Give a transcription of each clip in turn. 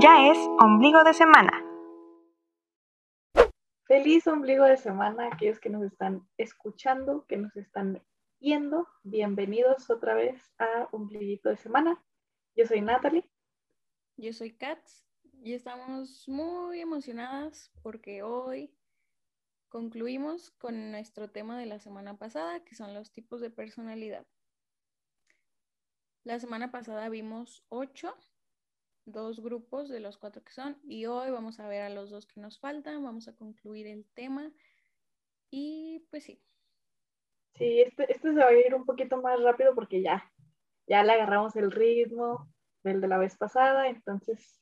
Ya es ombligo de semana. Feliz ombligo de semana, aquellos que nos están escuchando, que nos están viendo. Bienvenidos otra vez a Ombliguito de Semana. Yo soy Natalie. Yo soy Katz y estamos muy emocionadas porque hoy concluimos con nuestro tema de la semana pasada, que son los tipos de personalidad. La semana pasada vimos ocho, dos grupos de los cuatro que son, y hoy vamos a ver a los dos que nos faltan, vamos a concluir el tema y pues sí. Sí, este, este se va a ir un poquito más rápido porque ya, ya le agarramos el ritmo del de la vez pasada, entonces,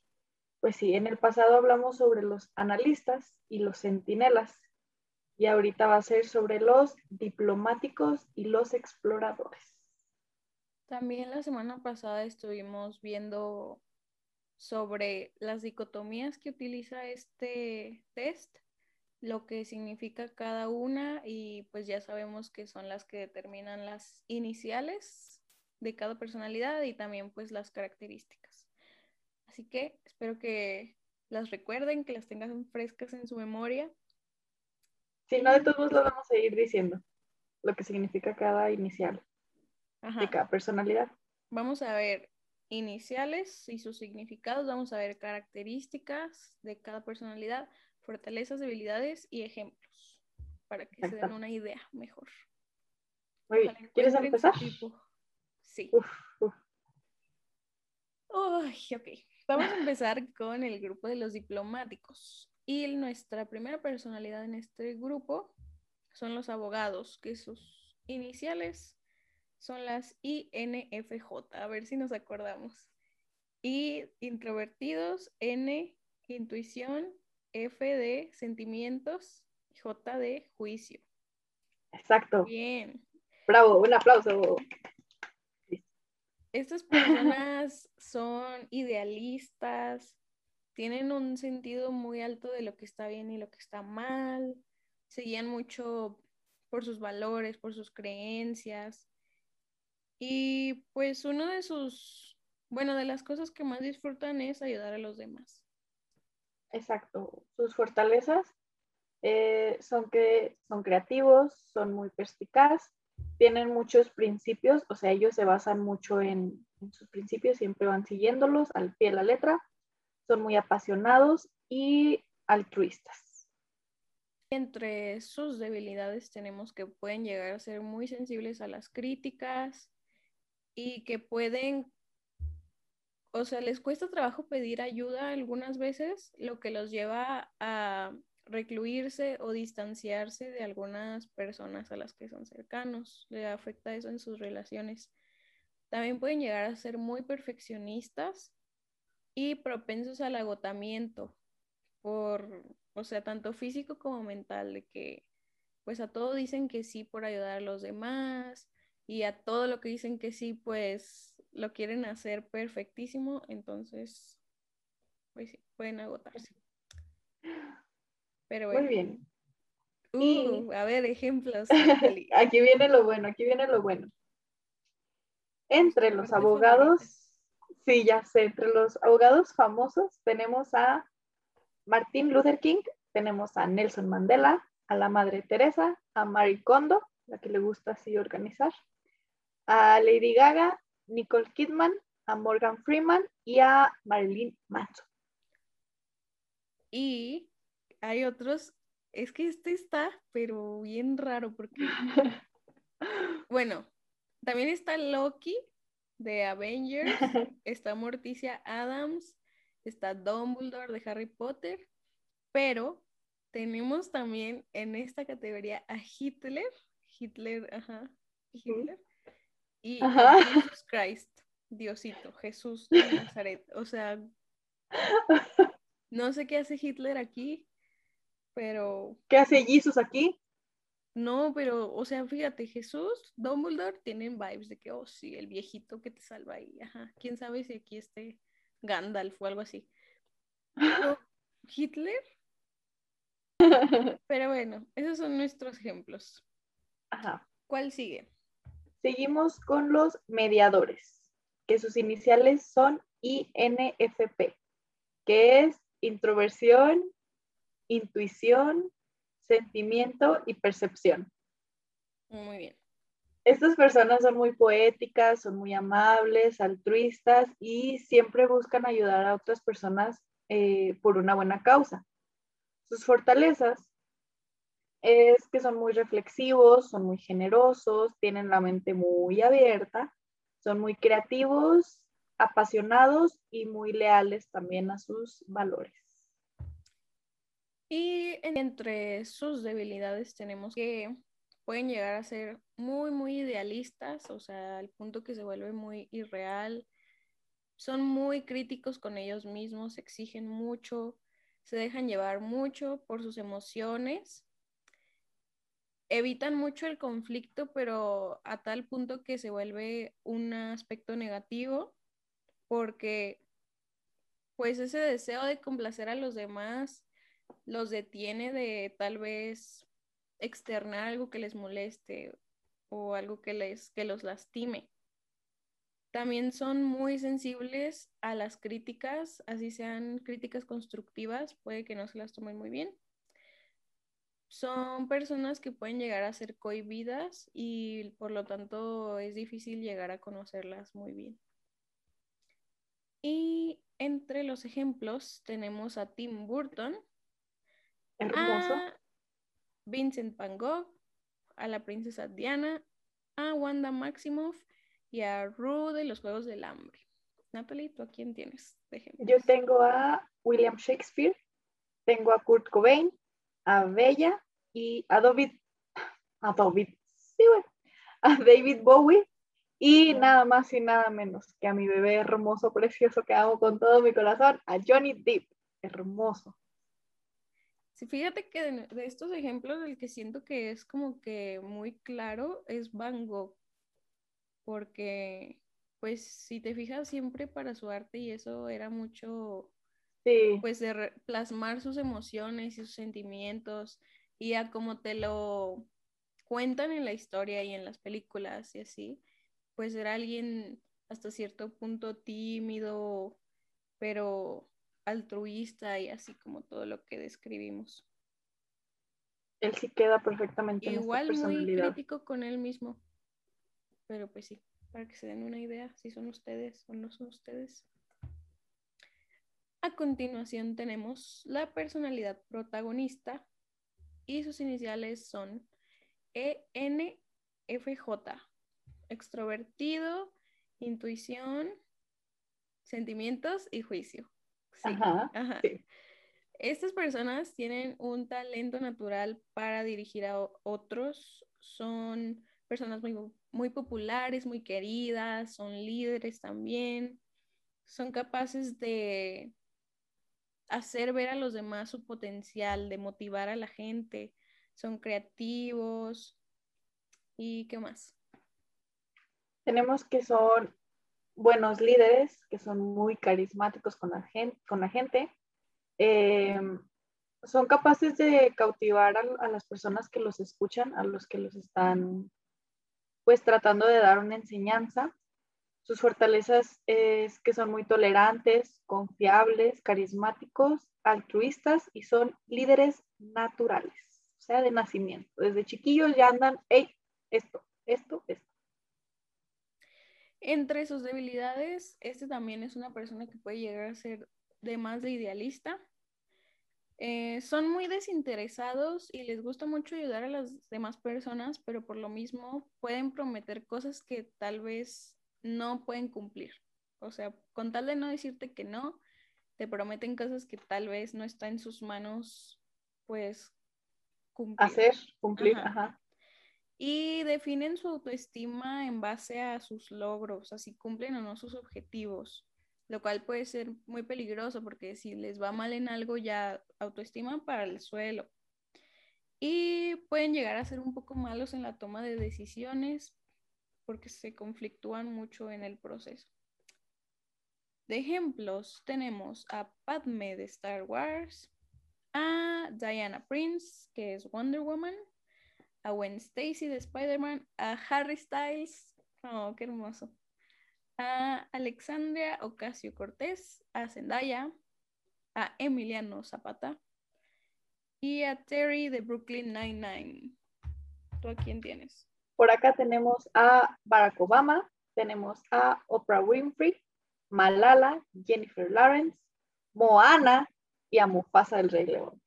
pues sí, en el pasado hablamos sobre los analistas y los centinelas, y ahorita va a ser sobre los diplomáticos y los exploradores. También la semana pasada estuvimos viendo sobre las dicotomías que utiliza este test, lo que significa cada una y pues ya sabemos que son las que determinan las iniciales de cada personalidad y también pues las características. Así que espero que las recuerden, que las tengan frescas en su memoria si no, de todos modos lo vamos a ir diciendo, lo que significa cada inicial de cada personalidad. Vamos a ver iniciales y sus significados, vamos a ver características de cada personalidad, fortalezas, debilidades y ejemplos, para que se den una idea mejor. Muy bien. ¿Quieres empezar? Sí. Uf, uf. ok. Vamos a empezar con el grupo de los diplomáticos. Y nuestra primera personalidad en este grupo son los abogados, que sus iniciales son las INFJ. A ver si nos acordamos. Y introvertidos, N, intuición, F de sentimientos, J de juicio. Exacto. Bien. Bravo, un aplauso. Estas personas son idealistas, tienen un sentido muy alto de lo que está bien y lo que está mal, se guían mucho por sus valores, por sus creencias. Y pues uno de sus, bueno, de las cosas que más disfrutan es ayudar a los demás. Exacto. Sus fortalezas eh, son que son creativos, son muy perspicaz, tienen muchos principios, o sea, ellos se basan mucho en, en sus principios, siempre van siguiéndolos al pie de la letra son muy apasionados y altruistas. Entre sus debilidades tenemos que pueden llegar a ser muy sensibles a las críticas y que pueden, o sea, les cuesta trabajo pedir ayuda algunas veces, lo que los lleva a recluirse o distanciarse de algunas personas a las que son cercanos. Le afecta eso en sus relaciones. También pueden llegar a ser muy perfeccionistas y propensos al agotamiento por, o sea, tanto físico como mental, de que pues a todo dicen que sí por ayudar a los demás y a todo lo que dicen que sí, pues lo quieren hacer perfectísimo, entonces, pues sí, pueden agotarse. Pero bueno. Muy bien. Uh, a ver, ejemplos. aquí viene lo bueno, aquí viene lo bueno. Entre los abogados Sí, ya sé, entre los abogados famosos tenemos a Martin Luther King, tenemos a Nelson Mandela, a la Madre Teresa, a Marie Kondo, la que le gusta así organizar, a Lady Gaga, Nicole Kidman, a Morgan Freeman y a Marilyn Manson. Y hay otros, es que este está, pero bien raro porque, bueno, también está Loki, de Avengers, está Morticia Adams, está Dumbledore de Harry Potter, pero tenemos también en esta categoría a Hitler, Hitler, ajá, Hitler, y Jesus Christ, Diosito, Jesús de Nazaret. O sea, no sé qué hace Hitler aquí, pero... ¿Qué hace Jesus aquí? No, pero, o sea, fíjate, Jesús, Dumbledore tienen vibes de que, oh, sí, el viejito que te salva ahí, ajá. Quién sabe si aquí esté Gandalf o algo así. Hitler. Pero bueno, esos son nuestros ejemplos. Ajá. ¿Cuál sigue? Seguimos con los mediadores, que sus iniciales son INFP. que es introversión, intuición, sentimiento y percepción. Muy bien. Estas personas son muy poéticas, son muy amables, altruistas y siempre buscan ayudar a otras personas eh, por una buena causa. Sus fortalezas es que son muy reflexivos, son muy generosos, tienen la mente muy abierta, son muy creativos, apasionados y muy leales también a sus valores. Y entre sus debilidades tenemos que pueden llegar a ser muy, muy idealistas, o sea, al punto que se vuelve muy irreal. Son muy críticos con ellos mismos, exigen mucho, se dejan llevar mucho por sus emociones. Evitan mucho el conflicto, pero a tal punto que se vuelve un aspecto negativo, porque pues ese deseo de complacer a los demás los detiene de tal vez externar algo que les moleste o algo que, les, que los lastime. También son muy sensibles a las críticas, así sean críticas constructivas, puede que no se las tomen muy bien. Son personas que pueden llegar a ser cohibidas y por lo tanto es difícil llegar a conocerlas muy bien. Y entre los ejemplos tenemos a Tim Burton, Hermoso. Vincent Van Gogh, a la princesa Diana, a Wanda Maximoff y a Rue de los Juegos del Hambre. Natalie, ¿tú a quién tienes? Yo tengo a William Shakespeare, tengo a Kurt Cobain, a Bella y a David, a David, sí, bueno, a David Bowie. Y nada más y nada menos que a mi bebé hermoso, precioso que amo con todo mi corazón, a Johnny Depp, hermoso. Sí, fíjate que de, estos ejemplos el que siento que es como que muy claro es Van Gogh, porque pues si te fijas siempre para su arte y eso era mucho, pues de plasmar sus emociones y sus sentimientos y a como te lo cuentan en la historia y en las películas y así, pues era alguien hasta cierto punto tímido, pero altruista y así como todo lo que describimos. Él sí queda perfectamente. Igual muy crítico con él mismo. Pero pues sí, para que se den una idea si son ustedes o no son ustedes. A continuación tenemos la personalidad protagonista y sus iniciales son ENFJ. Extrovertido, intuición, sentimientos y juicio. Ajá, Estas personas tienen un talento natural para dirigir a otros, son personas muy, muy populares, muy queridas, son líderes también, son capaces de hacer ver a los demás su potencial, de motivar a la gente, son creativos y qué más. Tenemos que son buenos líderes que son muy carismáticos con la gente. Eh, son capaces de cautivar a, las personas que los escuchan, a los que los están pues tratando de dar una enseñanza. Sus fortalezas es que son muy tolerantes, confiables, carismáticos, altruistas y son líderes naturales, o sea, de nacimiento. Desde chiquillos ya andan, hey, esto, esto, esto. Entre sus debilidades, este también es una persona que puede llegar a ser de más de idealista. Eh, son muy desinteresados y les gusta mucho ayudar a las demás personas, pero por lo mismo pueden prometer cosas que tal vez no pueden cumplir. O sea, con tal de no decirte que no, te prometen cosas que tal vez no está en sus manos, pues cumplir. Hacer, cumplir, ajá y definen su autoestima en base a sus logros, así cumplen o no sus objetivos, lo cual puede ser muy peligroso porque si les va mal en algo ya autoestima para el suelo. Y pueden llegar a ser un poco malos en la toma de decisiones porque se conflictúan mucho en el proceso. De ejemplos tenemos a Padme de Star Wars, a Diana Prince, que es Wonder Woman, a Gwen Stacy de Spider-Man, a Harry Styles, oh, qué hermoso, a Alexandria Ocasio Cortés, a Zendaya, a Emiliano Zapata y a Terry de Brooklyn Nine-Nine. ¿Tú a quién tienes? Por acá tenemos a Barack Obama, tenemos a Oprah Winfrey, Malala, Jennifer Lawrence, Moana y a Mufasa del Rey León.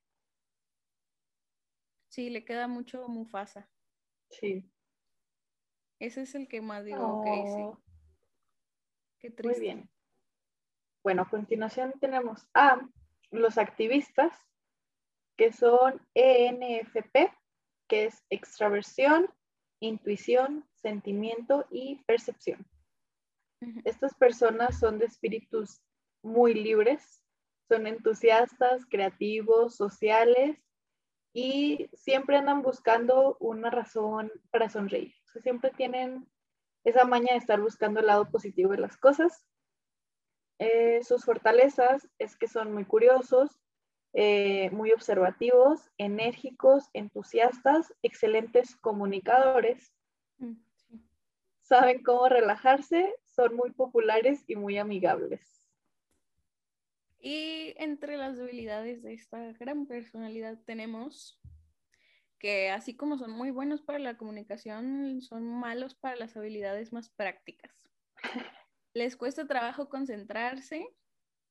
Sí, le queda mucho Mufasa. Sí. Ese es el que más digo, ok, sí. Oh, Qué Muy triste. bien. Bueno, a continuación tenemos a los activistas, que son ENFP, que es extraversión, intuición, sentimiento y percepción. Estas personas son de espíritus muy libres, son entusiastas, creativos, sociales y siempre andan buscando una razón para sonreír. O sea, siempre tienen esa maña de estar buscando el lado positivo de las cosas. Eh, sus fortalezas es que son muy curiosos, eh, muy observativos, enérgicos, entusiastas, excelentes comunicadores, Mm, sí. saben cómo relajarse, son muy populares y muy amigables. Y entre las debilidades de esta gran personalidad tenemos que así como son muy buenos para la comunicación, son malos para las habilidades más prácticas. Les cuesta trabajo concentrarse,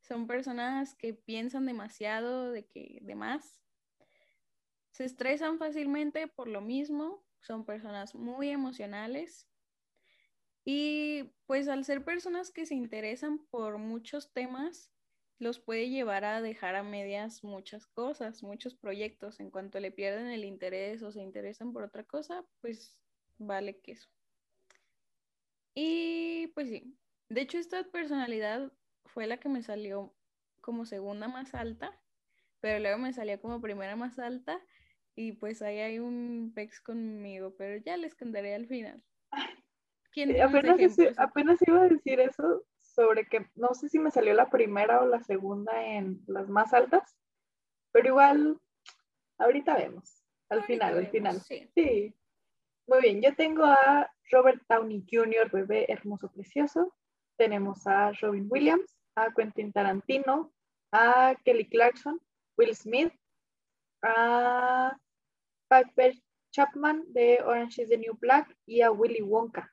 son personas que piensan demasiado, de que de más. Se estresan fácilmente por lo mismo, son personas muy emocionales. Y pues al ser personas que se interesan por muchos temas, los puede llevar a dejar a medias muchas cosas, muchos proyectos. En cuanto le pierden el interés o se interesan por otra cosa, pues vale queso. Y pues sí, de hecho esta personalidad fue la que me salió como segunda más alta, pero luego me salió como primera más alta y pues ahí hay un pex conmigo, pero ya les contaré al final. ¿Quién Eh, Apenas, ese- apenas iba a decir eso sobre que no sé si me salió la primera o la segunda en las más altas, pero igual ahorita vemos, al Ahorita final, al final. sí. Sí. Muy bien, yo tengo a Robert Downey Jr., bebé hermoso, precioso. Tenemos a Robin Williams, a Quentin Tarantino, a Kelly Clarkson, Will Smith, a Piper Chapman de Orange is the New Black y a Willy Wonka.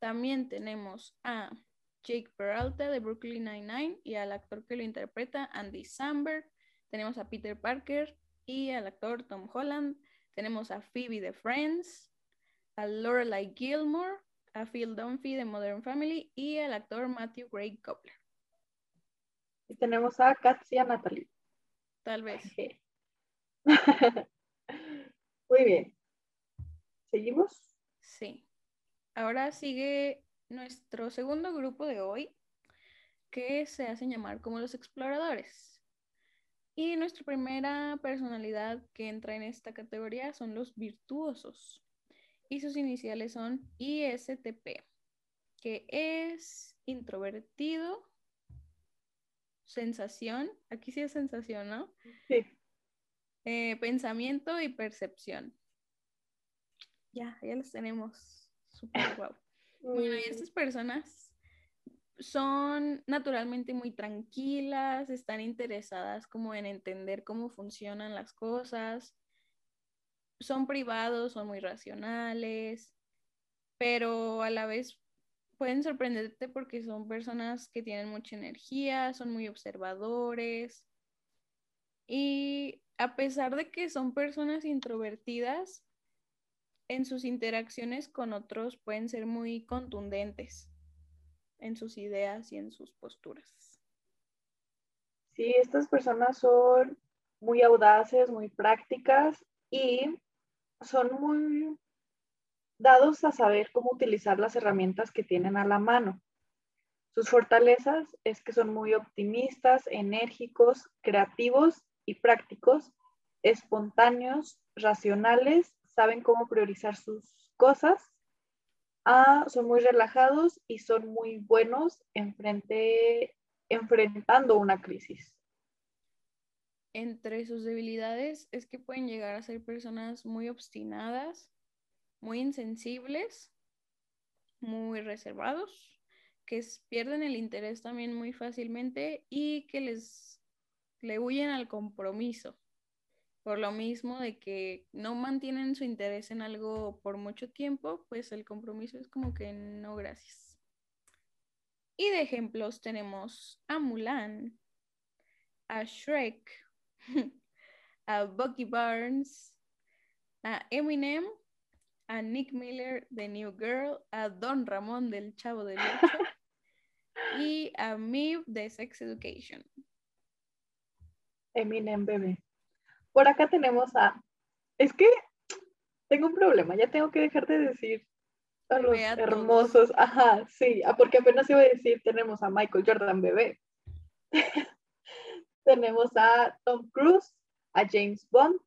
También tenemos a Jake Peralta de Brooklyn Nine-Nine y al actor que lo interpreta, Andy Samberg. Tenemos a Peter Parker y al actor Tom Holland. Tenemos a Phoebe de Friends, a Lorelai Gilmore, a Phil Dunphy de Modern Family y al actor Matthew Gray Cobbler. Y tenemos a Katsia Natalie. Tal vez. Muy bien. ¿Seguimos? Sí. Ahora sigue nuestro segundo grupo de hoy, que se hacen llamar como los exploradores. Y nuestra primera personalidad que entra en esta categoría son los virtuosos. Y sus iniciales son ISTP, que es introvertido, sensación, aquí sí es sensación, ¿no? Sí. Eh, pensamiento y percepción. Ya, ya los tenemos. Super guau. Bueno, y estas personas son naturalmente muy tranquilas, están interesadas como en entender cómo funcionan las cosas, son privados, son muy racionales, pero a la vez pueden sorprenderte porque son personas que tienen mucha energía, son muy observadores y a pesar de que son personas introvertidas, en sus interacciones con otros pueden ser muy contundentes en sus ideas y en sus posturas. Sí, estas personas son muy audaces, muy prácticas y son muy dados a saber cómo utilizar las herramientas que tienen a la mano. Sus fortalezas es que son muy optimistas, enérgicos, creativos y prácticos, espontáneos, racionales, saben cómo priorizar sus cosas, ah, son muy relajados y son muy buenos enfrente, enfrentando una crisis. Entre sus debilidades es que pueden llegar a ser personas muy obstinadas, muy insensibles, muy reservados, que pierden el interés también muy fácilmente y que les le huyen al compromiso. Por lo mismo de que no mantienen su interés en algo por mucho tiempo, pues el compromiso es como que no, gracias. Y de ejemplos tenemos a Mulan, a Shrek, a Bucky Barnes, a Eminem, a Nick Miller de New Girl, a Don Ramón del Chavo del Ocho y a Miv de Sex Education. Eminem bebé. Por acá tenemos a. Es que tengo un problema, ya tengo que dejar de decir a los hermosos. Ajá, sí, ah, porque apenas iba a decir, tenemos a Michael Jordan bebé. tenemos a Tom Cruise, a James Bond,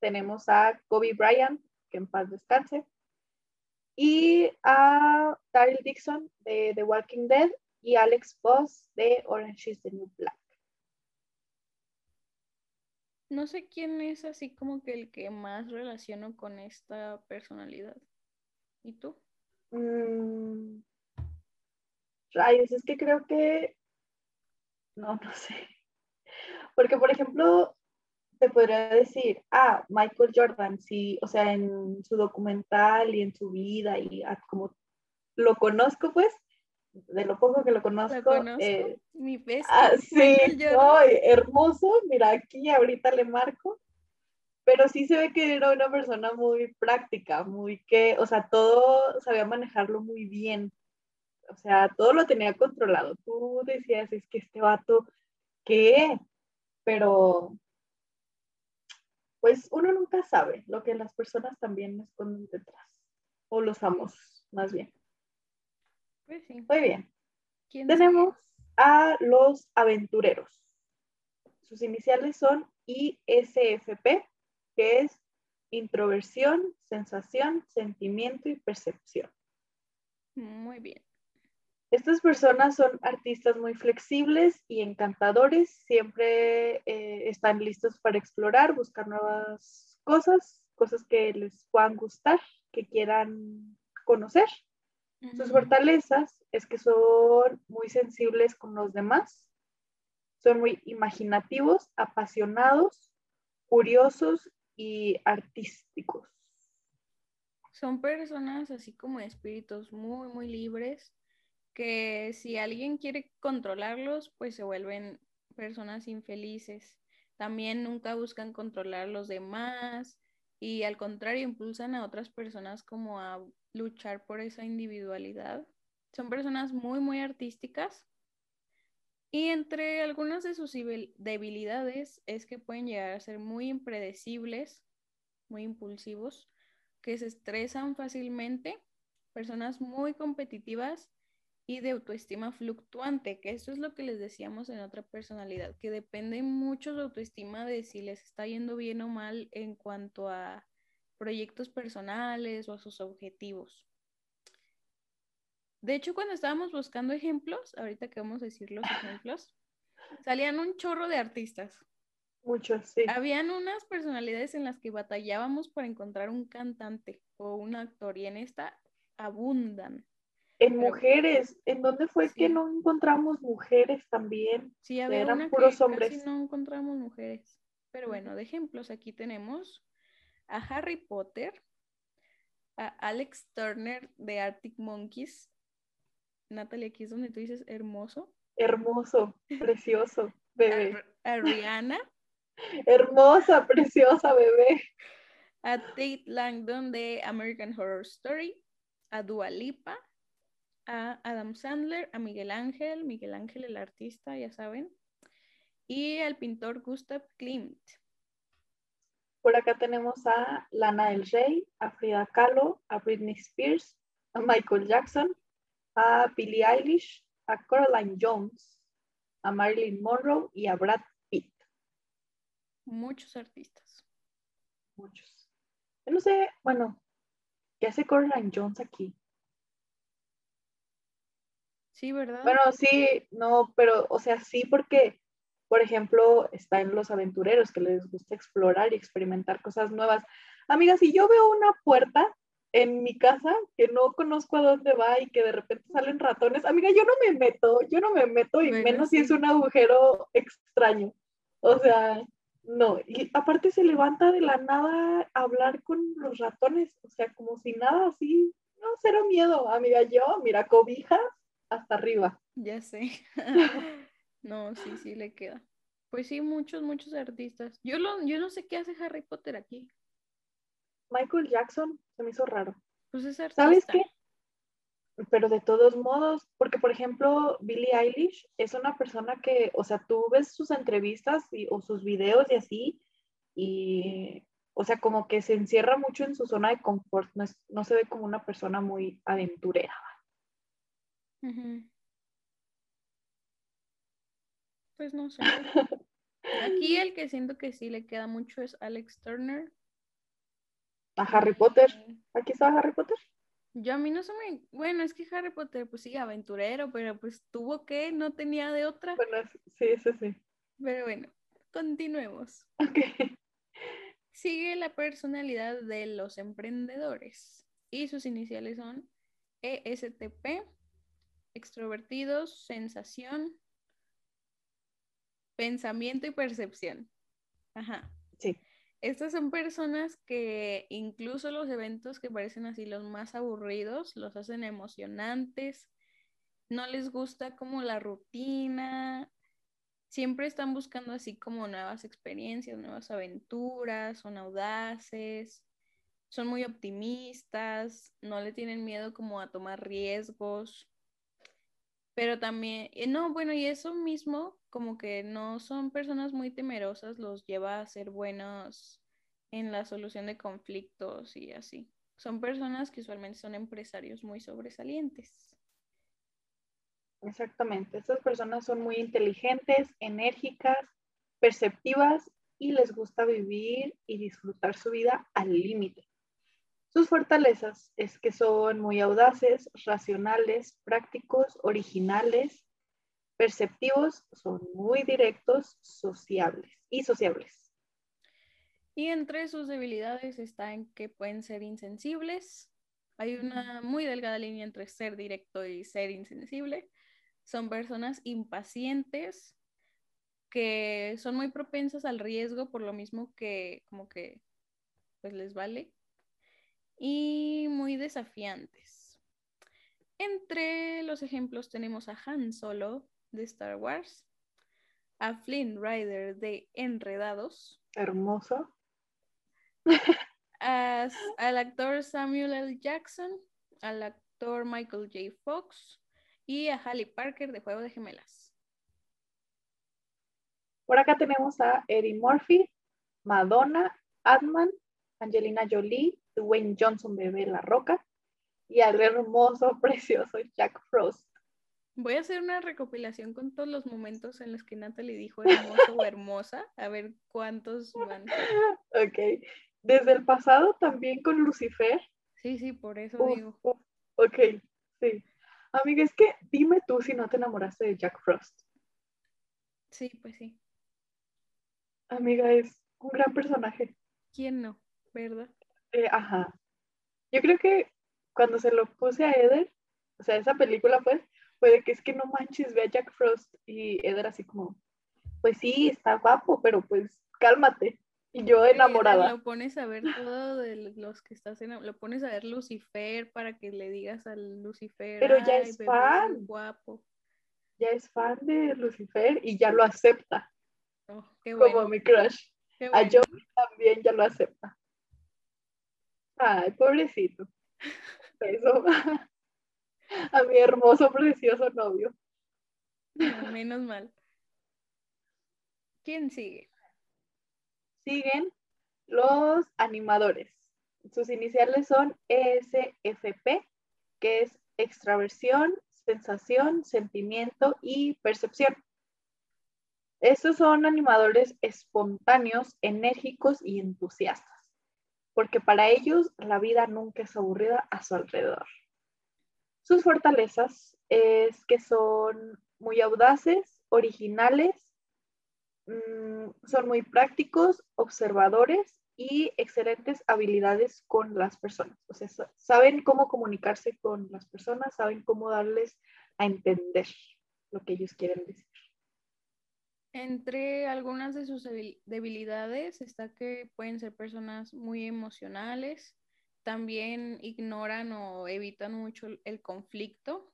tenemos a Kobe Bryant, que en paz descanse, y a Daryl Dixon de The Walking Dead y Alex Voss de Orange is the New Black. No sé quién es así como que el que más relaciono con esta personalidad. ¿Y tú? Mm, rayos, es que creo que... No, no sé. Porque, por ejemplo, te podría decir, ah, Michael Jordan, sí, o sea, en su documental y en su vida y como lo conozco, pues, de lo poco que lo conozco. Eh, Mi pez. Ah, sí, hermoso. Mira, aquí ahorita le marco. Pero sí se ve que era una persona muy práctica, muy que, o sea, todo sabía manejarlo muy bien. O sea, todo lo tenía controlado. Tú decías, es que este vato, ¿qué? Pero, pues uno nunca sabe lo que las personas también esconden detrás. O los amos, más bien. Pues Muy bien. Tenemos a los aventureros. Sus iniciales son ISFP, que es introversión, sensación, sentimiento y percepción. Muy bien. Estas personas son artistas muy flexibles y encantadores, siempre eh, están listos para explorar, buscar nuevas cosas, cosas que les puedan gustar, que quieran conocer. Sus fortalezas es que son muy sensibles con los demás, son muy imaginativos, apasionados, curiosos y artísticos. Son personas así como espíritus muy, muy libres, que si alguien quiere controlarlos, pues se vuelven personas infelices. También nunca buscan controlar a los demás y al contrario impulsan a otras personas como a luchar por esa individualidad. Son personas muy, muy artísticas. Y entre algunas de sus debilidades es que pueden llegar a ser muy impredecibles, muy impulsivos, que se estresan fácilmente, personas muy competitivas y de autoestima fluctuante, que eso es lo que les decíamos en otra personalidad, que depende mucho de autoestima de si les está yendo bien o mal en cuanto a proyectos personales o a sus objetivos. De hecho, cuando estábamos buscando ejemplos, ahorita que vamos a decir los ejemplos, salían un chorro de artistas. Muchos, sí. Habían unas personalidades en las que batallábamos para encontrar un cantante o un actor y en esta abundan. En mujeres, ¿en dónde fue que no encontramos mujeres también? Sí, había Eran puros hombres. Casi no encontramos mujeres. Pero bueno, de ejemplos aquí tenemos a Harry Potter, a Alex Turner de Arctic Monkeys. Natalie, aquí es donde tú dices hermoso. Hermoso, precioso, bebé. A, Rihanna. Hermosa, preciosa, bebé. A Tate Langdon de American Horror Story. A Dua Lipa. A Adam Sandler. A Miguel Ángel. Miguel Ángel, el artista, ya saben. Y al pintor Gustav Klimt. Por acá tenemos a Lana del Rey, a Frida Kahlo, a Britney Spears, a Michael Jackson, a Billie Eilish, a Caroline Jones, a Marilyn Monroe y a Brad Pitt. Muchos artistas. Muchos. Yo no sé, bueno, ¿qué hace Caroline Jones aquí? Sí, ¿verdad? Bueno, sí, no, pero, o sea, sí, porque por ejemplo, está en los aventureros que les gusta explorar y experimentar cosas nuevas. Amiga, si yo veo una puerta en mi casa que no conozco a dónde va y que de repente salen ratones, amiga, yo no me meto, yo no me meto y menos si es un agujero extraño. O sea, no. Y aparte se levanta de la nada a hablar con los ratones, o sea, como si nada así. No, cero miedo, amiga. Yo, mira, cobijas hasta arriba. Ya sé. no, sí, sí le queda. Pues sí, muchos, muchos artistas. Yo, lo, yo no sé qué hace Harry Potter aquí. Michael Jackson se me hizo raro. Pues es artista. ¿Sabes qué? Pero de todos modos, porque por ejemplo, Billie Eilish es una persona que, o sea, tú ves sus entrevistas y, o sus videos y así, y, o sea, como que se encierra mucho en su zona de confort, no, es- no se ve como una persona muy aventurera. Ujú. Pues no sé. Aquí el que siento que sí le queda mucho es Alex Turner. A Harry Potter, aquí estaba Harry Potter. Yo a mí no se me... Bueno, es que Harry Potter, pues sí, aventurero, pero pues tuvo que, no tenía de otra. Bueno, sí, sí, sí. Pero bueno, continuemos. Ok. Sigue la personalidad de los emprendedores y sus iniciales son ESTP, extrovertidos, sensación, pensamiento y percepción. Ajá. Sí. Estas son personas que incluso los eventos que parecen así los más aburridos los hacen emocionantes. No les gusta como la rutina. Siempre están buscando así como nuevas experiencias, nuevas aventuras, son audaces, son muy optimistas, no le tienen miedo como a tomar riesgos. Pero también, eh, no, bueno, y eso mismo, como que no son personas muy temerosas, los lleva a ser buenos en la solución de conflictos y así. Son personas que usualmente son empresarios muy sobresalientes. Exactamente. Estas personas son muy inteligentes, enérgicas, perceptivas y les gusta vivir y disfrutar su vida al límite. Sus fortalezas es que son muy audaces, racionales, prácticos, originales, perceptivos, son muy directos, sociables y sociables. Y entre sus debilidades está en que pueden ser insensibles. Hay una muy delgada línea entre ser directo y ser insensible. Son personas impacientes que son muy propensas al riesgo por lo mismo que como que pues les vale y muy desafiantes. Entre los ejemplos tenemos a Han Solo de Star Wars, a Flynn Rider de Enredados, Hermoso. al actor Samuel L. Jackson, al actor Michael J. Fox y a Halle Parker de Juego de Gemelas. Por acá tenemos a Eddie Murphy, Madonna, Adman, Angelina Jolie, Dwayne Johnson, bebé La Roca y al hermoso, precioso Jack Frost. Voy a hacer una recopilación con todos los momentos en los que Natalie dijo hermoso o hermosa, a ver cuántos van. Ok. Desde el pasado también con Lucifer. Sí, sí, por eso digo. ok, sí. Amiga, es que dime tú si no te enamoraste de Jack Frost. Sí, pues sí. Amiga, es un gran personaje. ¿Quién no? ¿Verdad? Eh, ajá. Yo creo que cuando se lo puse a Eder, o sea, esa película pues, fue de que es que no manches, ve a Jack Frost y Eder así como, pues sí, está guapo, pero pues cálmate. Y yo enamorada. Lo pones a ver todo de los que estás en, lo pones a ver Lucifer para que le digas al Lucifer, Pero ya "Ay, es bebé, fan". guapo. Ya es fan de Lucifer y ya lo acepta Oh, qué como mi crush. qué A. Joey también ya lo acepta. Ay, pobrecito. Eso. A mi hermoso, precioso novio. No, menos mal. ¿Quién sigue? Siguen los animadores. Sus iniciales son ESFP, que es extraversión, sensación, sentimiento y percepción. Estos son animadores espontáneos, enérgicos y entusiastas, porque para ellos la vida nunca es aburrida a su alrededor. Sus fortalezas es que son muy audaces, originales, mm, son muy prácticos, observadores y excelentes habilidades con las personas. O sea, sa- saben cómo comunicarse con las personas, saben cómo darles a entender lo que ellos quieren decir. Entre algunas de sus debil- debilidades está que pueden ser personas muy emocionales, también ignoran o evitan mucho el conflicto,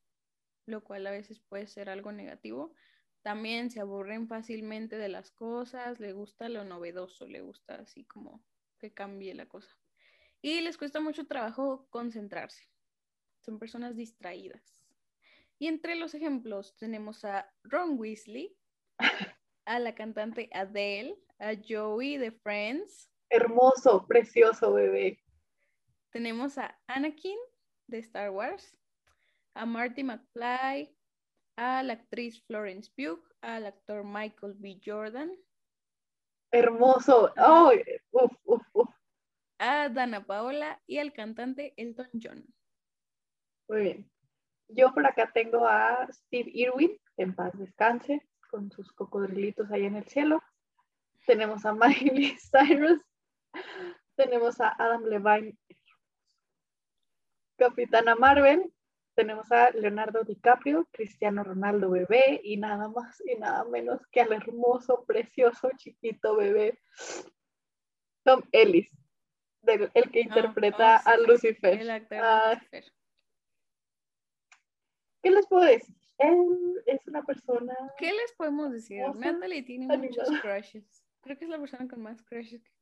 lo cual a veces puede ser algo negativo. También se aburren fácilmente de las cosas, le gusta lo novedoso, le gusta así como que cambie la cosa. Y les cuesta mucho trabajo concentrarse. Son personas distraídas. Y entre los ejemplos tenemos a Ron Weasley, a la cantante Adele, a Joey de Friends, Hermoso, precioso bebé. tenemos a Anakin de Star Wars, a Marty McFly, a la actriz Florence Pugh, al actor Michael B. Jordan, Hermoso. Ay, uf, uf, uf. a Dana Paola y al cantante Elton John. Muy bien. Yo por acá tengo a Steve Irwin, en paz descanse, con sus cocodrilitos ahí en el cielo. Tenemos a Miley Cyrus. Tenemos a Adam Levine, Capitana Marvel. Tenemos a Leonardo DiCaprio, Cristiano Ronaldo bebé y nada más y nada menos que al hermoso, precioso, chiquito bebé Tom Ellis, del- el que Ah, interpreta oh, sí, a sí, Lucifer. El actor Ah, Lucifer. ¿Qué les puedo decir? Él es una persona. ¿Qué les podemos decir? hermosa, Natalie tiene muchos crushes. Creo que es la persona con más crushes que,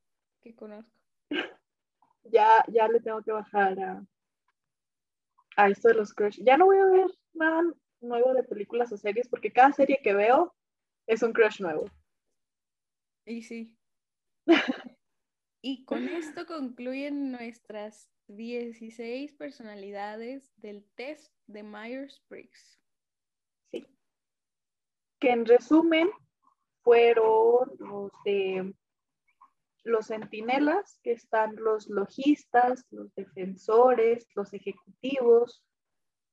que conozco. Ya, ya le tengo que bajar a, a esto de los crush. Ya no voy a ver nada nuevo de películas o series porque cada serie que veo es un crush nuevo. Y sí. Y con esto concluyen nuestras 16 personalidades del test de Myers-Briggs. Que en resumen fueron los de los centinelas, que están los logistas, los defensores, los ejecutivos,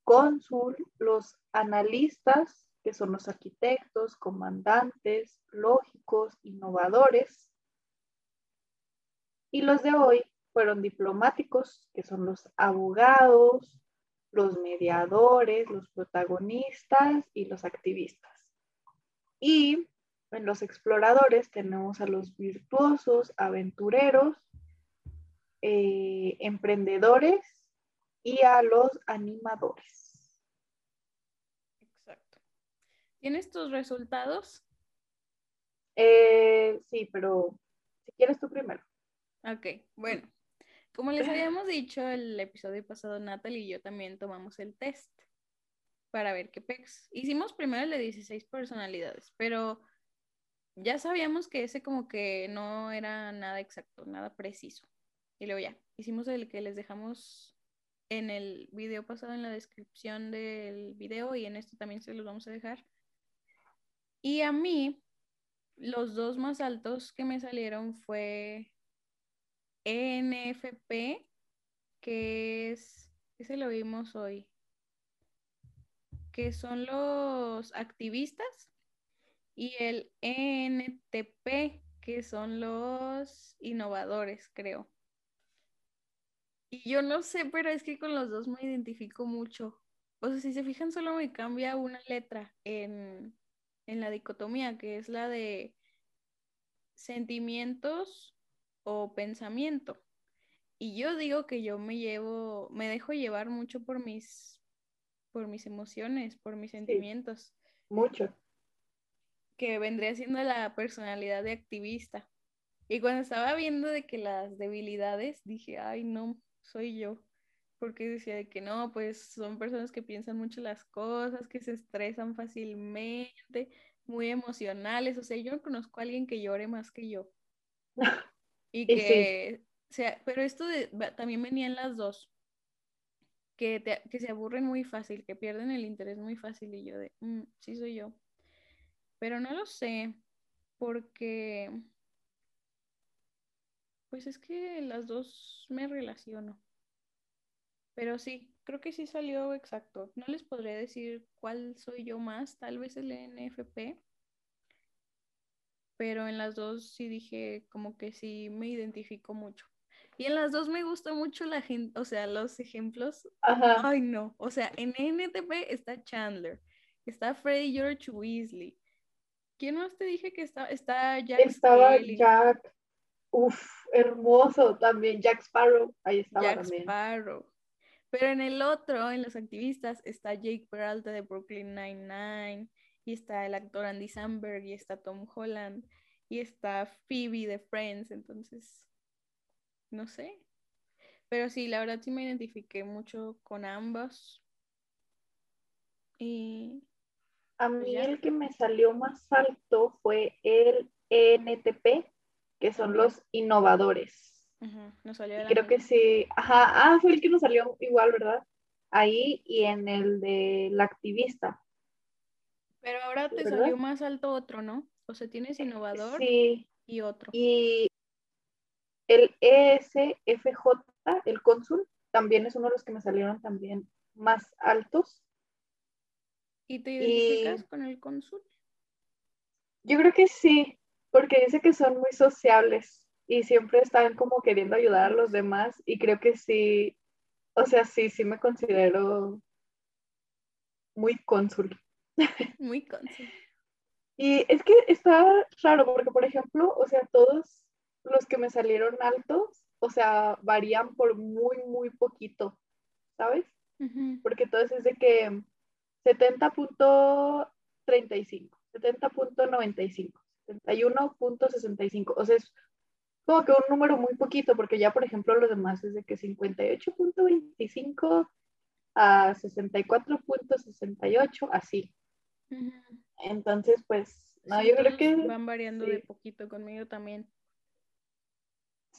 cónsul, los analistas, que son los arquitectos, comandantes, lógicos, innovadores. Y los de hoy fueron diplomáticos, que son los abogados, los mediadores, los protagonistas y los activistas. Y en los exploradores tenemos a los virtuosos, aventureros, eh, emprendedores y a los animadores. Exacto. ¿Tienes tus resultados? Eh, sí, pero si quieres tú primero. Ok, bueno. Como les habíamos dicho el episodio pasado, Natalie y yo también tomamos el test para ver qué pex. Hicimos primero el de 16 personalidades, pero ya sabíamos que ese como que no era nada exacto, nada preciso. Y luego ya, hicimos el que les dejamos en el video pasado en la descripción del video y en este también se los vamos a dejar. Y a mí, los dos más altos que me salieron fue ENFP, que es, ese lo vimos hoy, que son los activistas, y el ENTP, que son los innovadores, creo. Y yo no sé, pero es que con los dos me identifico mucho. O sea, si se fijan, solo me cambia una letra en, en la dicotomía, que es la de sentimientos o pensamiento. Y yo digo que yo me llevo, me dejo llevar mucho por mis, por mis emociones, por mis sentimientos, Mucho. que vendría siendo la personalidad de activista. Y cuando estaba viendo de que las debilidades, dije, ay, no, soy yo. Porque decía de que no, pues son personas que piensan mucho las cosas, que se estresan fácilmente, muy emocionales. O sea, yo no conozco a alguien que llore más que yo. Y que, o sea, pero esto de- también venía en las dos, que, se aburren muy fácil, que pierden el interés muy fácil y yo de, "Mm, sí soy yo. Pero no lo sé, porque, pues es que las dos me relaciono. Pero sí, creo que sí salió exacto. No les podría decir cuál soy yo más, tal vez el NFP pero en las dos sí dije como que sí me identifico mucho. Y en las dos me gusta mucho la gente, o sea, los ejemplos. Ajá. Ay, no. O sea, en NTP está Chandler, está Freddy George Weasley, ¿Quién más te dije que está? Está Jack Estaba Skelly. Jack, uff, hermoso también, Jack Sparrow, ahí estaba Jack también. Sparrow. Pero en el otro, en los activistas, está Jake Peralta de Brooklyn Nine-Nine, y está el actor Andy Samberg, y está Tom Holland, y está Phoebe de Friends, entonces, no sé. Pero sí, la verdad sí me identifiqué mucho con ambos. Y A Pues mí ya. el que me salió más alto fue el ENTP, que son los innovadores. nos salió de la creo que sí, ajá, ah, fue el que nos salió igual, ¿verdad? Ahí y en el de la activista. Pero ahora te ¿verdad? salió más alto otro, ¿no? O sea, tienes innovador Sí, y otro. y el ESFJ, el cónsul, también es uno de los que me salieron también más altos. ¿Y te y- identificas con el cónsul? Yo creo que sí, porque dice que son muy sociables y siempre están como queriendo ayudar a los demás y creo que sí, o sea, sí, sí me considero muy cónsul. Muy cónsul. Y es que está raro porque, por ejemplo, o sea, todos los que me salieron altos, o sea, varían por muy, muy poquito, ¿sabes? Porque todos es de que 70.35, 70.95, 71.65, o sea, es como que un número muy poquito, porque ya, por ejemplo, los demás es de que 58.25 a 64.68, así. Entonces, pues, no, Sí, yo creo que van variando de poquito conmigo también.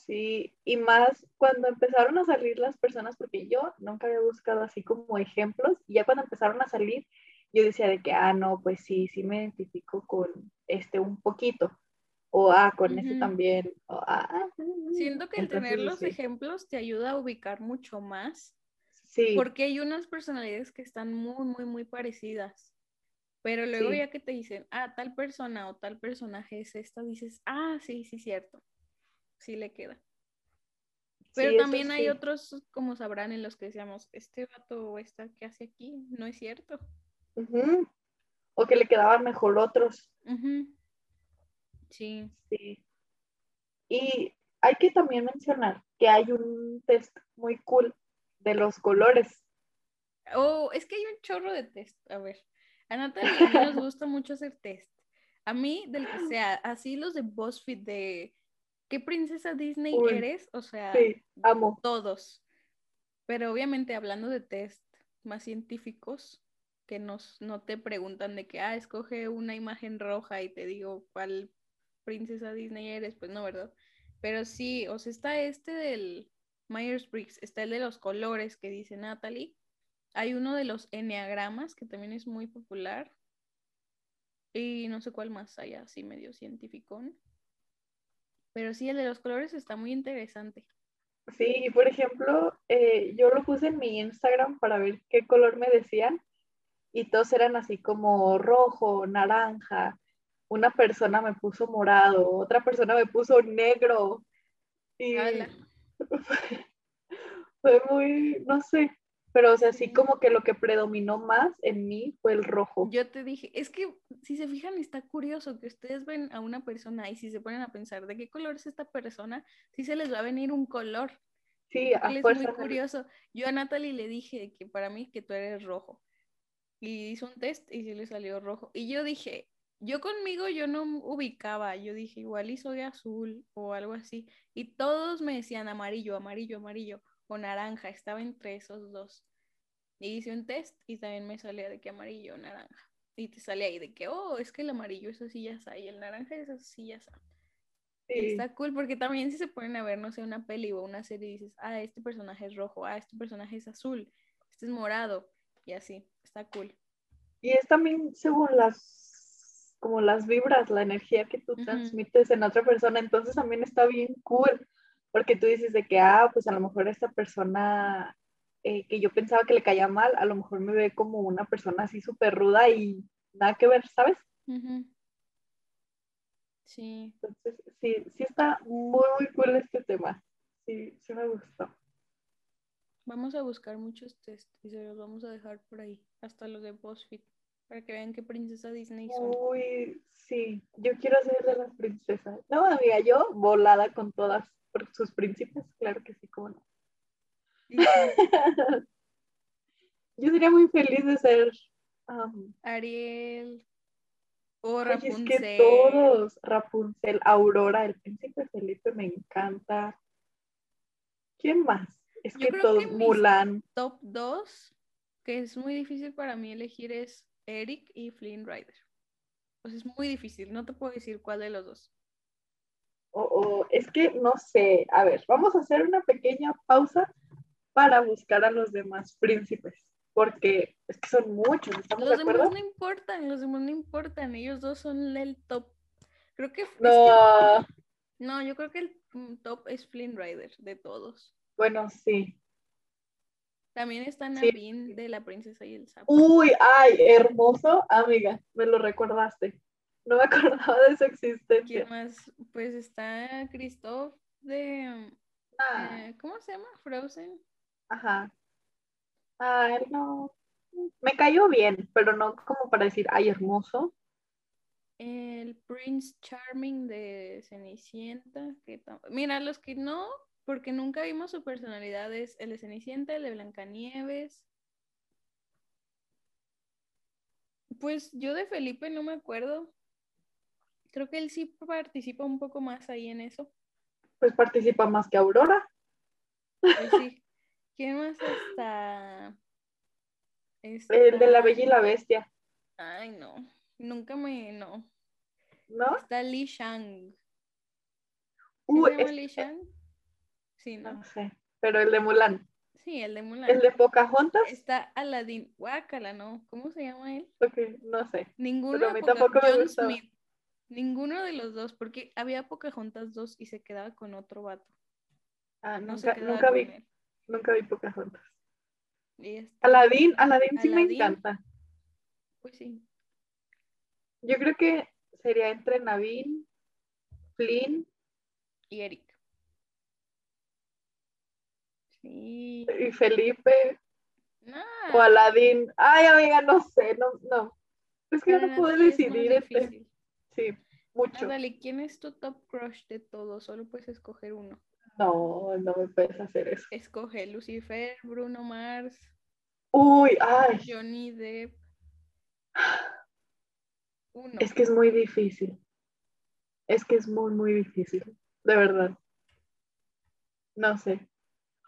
Sí, y más cuando empezaron a salir las personas, porque yo nunca había buscado así como ejemplos, y ya cuando empezaron a salir, yo decía de que, ah, no, pues sí, sí me identifico con este un poquito, o ah, con este también, o ah, ah, mm, Siento que el tener los sí. ejemplos te ayuda a ubicar mucho más, Sí, porque hay unas personalidades que están muy, muy, muy parecidas. Pero luego Sí. ya que te dicen, ah, tal persona o tal personaje es esta, dices, ah, sí, sí, cierto. Sí le queda. Pero sí, también hay sí. otros, como sabrán, en los que decíamos, este vato o esta que hace aquí, no es cierto. O que le quedaban mejor otros. Sí. Sí. Y hay que también mencionar que hay un test muy cool de los colores. Oh, es que hay un chorro de test. A ver, a Natalia nos gusta mucho hacer test. A mí, del que sea, así los de BuzzFeed de ¿qué princesa Disney Uy, eres? O sea, Sí, amo. todos. Pero obviamente hablando de test más científicos, que nos, no te preguntan de que, ah, escoge una imagen roja y te digo cuál princesa Disney eres, pues no, ¿verdad? Pero sí, o sea, está este del Myers-Briggs, está el de los colores que dice Natalie. Hay uno de los enneagramas que también es muy popular. Y no sé cuál más hay así medio científico. Pero sí, el de los colores está muy interesante. Sí, y por ejemplo, eh, yo lo puse en mi Instagram para ver qué color me decían y todos eran así como rojo, naranja. Una persona me puso morado, otra persona me puso negro. Y fue muy, no sé, pero o sea, sí como que lo que predominó más en mí fue el rojo. Yo te dije, es que si se fijan, está curioso que ustedes ven a una persona y si se ponen a pensar de qué color es esta persona, sí se les va a venir un color. Sí, a es muy curioso. Yo a Natalie le dije que para mí que tú eres rojo. Y hizo un test y sí le salió rojo. Y yo dije, yo conmigo yo no ubicaba. Yo dije, igual y soy azul o algo así. Y todos me decían amarillo, amarillo, amarillo o naranja. Estaba entre esos dos. Y hice un test y también me salía de que amarillo o naranja. Y te sale ahí de que, oh, es que el amarillo es así ya está. Y el naranja es así ya está. Sí. está cool porque también si se ponen a ver, no sé, una peli o una serie y dices, ah, este personaje es rojo, ah, este personaje es azul, este es morado, y así, está cool. Y es también según las, como las vibras, la energía que tú transmites en otra persona, entonces también está bien cool, porque tú dices de que, ah, pues a lo mejor esta persona eh, que yo pensaba que le caía mal, a lo mejor me ve como una persona así súper ruda y nada que ver, ¿sabes? Sí, Entonces, sí, sí está muy, muy cool este tema. Sí, sí me gustó. vamos a buscar muchos test y se los vamos a dejar por ahí, hasta los de BuzzFeed, para que vean qué princesa Disney son. Uy, sí, yo quiero ser de las princesas. No, amiga, yo volada con todas sus príncipes, claro que sí, cómo no. Sí, Yo sería muy feliz de ser. um, Ariel o ay, es Rapunzel. que todos, Rapunzel, Aurora, el príncipe Felipe me encanta. ¿Quién más? Es Yo que todos, Mulan. Top 2, que es muy difícil para mí elegir, es Eric y Flynn Rider. Pues es muy difícil, no te puedo decir cuál de los dos. O, o- es que no sé. A ver, vamos a hacer una pequeña pausa para buscar a los demás príncipes. Porque es que son muchos, ¿estamos Los de acuerdo? demás no importan, los demás no importan, ellos dos son el top. Creo que, es que- No, no, yo creo que el mm, top es Flynn Rider de todos. bueno, sí. También está Sí. Naveen de La Princesa y el Sapo. Uy, ay, hermoso, amiga, me lo recordaste. No me acordaba de su existencia. ¿Quién más? Pues está Christoph de, Ah, eh, ¿cómo se llama? Frozen. ajá. Ay, no. Me cayó bien, pero no como para decir, ay, hermoso. El Prince Charming de Cenicienta. Que Mira, los que no, porque nunca vimos su personalidad, es el de Cenicienta, el de Blancanieves. Pues yo de Felipe no me acuerdo. Creo que él sí participa un poco más ahí en eso. Pues participa más que Aurora. Pues sí. ¿Quién más está? El de la Bella y la Bestia, Ay, no. Nunca me. No. ¿no? Está Li Shang. ¿Sí Uy, se llama es- Li Shang? Sí, no. no sé, pero el de Mulan. Sí, el de Mulan. El de Pocahontas, Está Aladdin. Guácala, ¿no? ¿Cómo se llama él? ok, no sé. Ninguno Pero a de mí Poca- tampoco me John gustaba. Smith. Ninguno de los dos, porque había Pocahontas dos y se quedaba con otro vato. Ah, No nunca, nunca vi, él. nunca vi Pocahontas. Y está- Aladdin, Aladdin sí me encanta. Pues sí. Yo creo que sería entre Naveen, Flynn Y Eric. Sí. y Felipe No. o Aladdin. Ay, amiga, no sé, no, no. Es que para no más decidir este. Sí, mucho. ¿quién es tu top crush de todos? Solo puedes escoger uno. No, no me puedes hacer eso. Escoge Lucifer, Bruno Mars, Uy, ay, Johnny Depp. Uno. es que es muy difícil. Es que es muy, muy difícil, de verdad. No sé.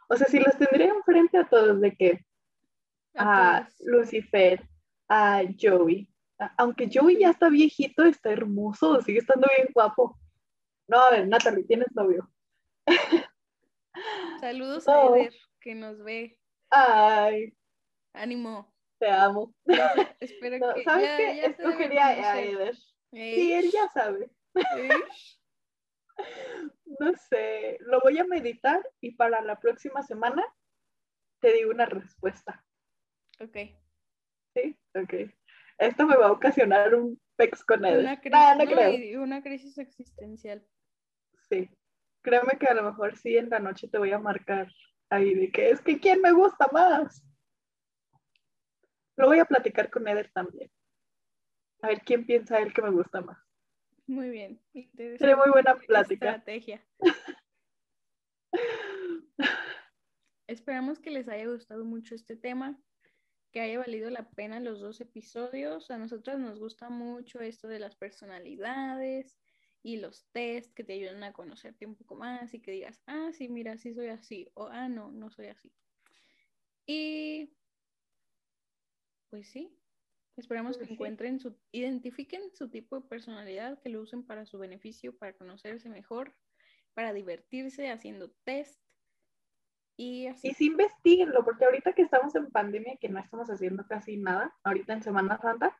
O sea, si los tendría enfrente a todos, de que A. Lucifer, a Joey. Aunque Joey ya está viejito, está hermoso, sigue estando bien guapo. No, a ver, Natalie, tienes novio. Saludos No. a Eder, que nos ve. Ay, Ánimo. te amo. Espero No, que ¿Sabes ya, qué? ya Escogería a. Eder. Sí, él ya sabe. ¿Eh? No sé, lo voy a meditar y para la próxima semana te digo una respuesta. Ok. ¿Sí? Ok. Esto me va a ocasionar un pex con Eder. Una crisis, Nah, no creo. una crisis existencial. Sí. Créeme que a lo mejor sí en la noche te voy a marcar ahí de que es que quién me gusta más. Lo voy a platicar con Eder también. A ver quién piensa él que me gusta más. Muy bien. Sería muy buena interesante plática. Estrategia. Esperamos que les haya gustado mucho este tema, que haya valido la pena los dos episodios. A nosotros nos gusta mucho esto de las personalidades y los test que te ayudan a conocerte un poco más y que digas, ah, sí, mira, sí soy así, o ah, no, no soy así. Y pues sí, esperamos que Pues encuentren su, identifiquen su tipo de personalidad, que lo usen para su beneficio, para conocerse mejor, para divertirse haciendo test y así. Y sí investiguenlo, porque ahorita que estamos en pandemia, que no estamos haciendo casi nada, ahorita en Semana Santa,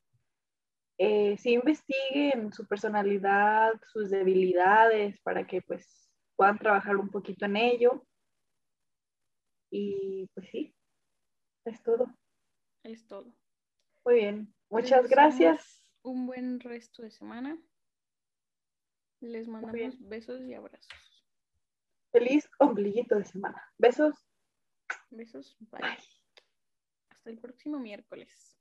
eh, sí investiguen su personalidad, sus debilidades, para que pues puedan trabajar un poquito en ello. Y pues sí, es todo. Es todo. Muy bien, Les muchas gracias. Un buen resto de semana. Les mandamos besos y abrazos. Feliz ombliguito de semana. Besos. Besos. Bye. Bye. Hasta el próximo miércoles.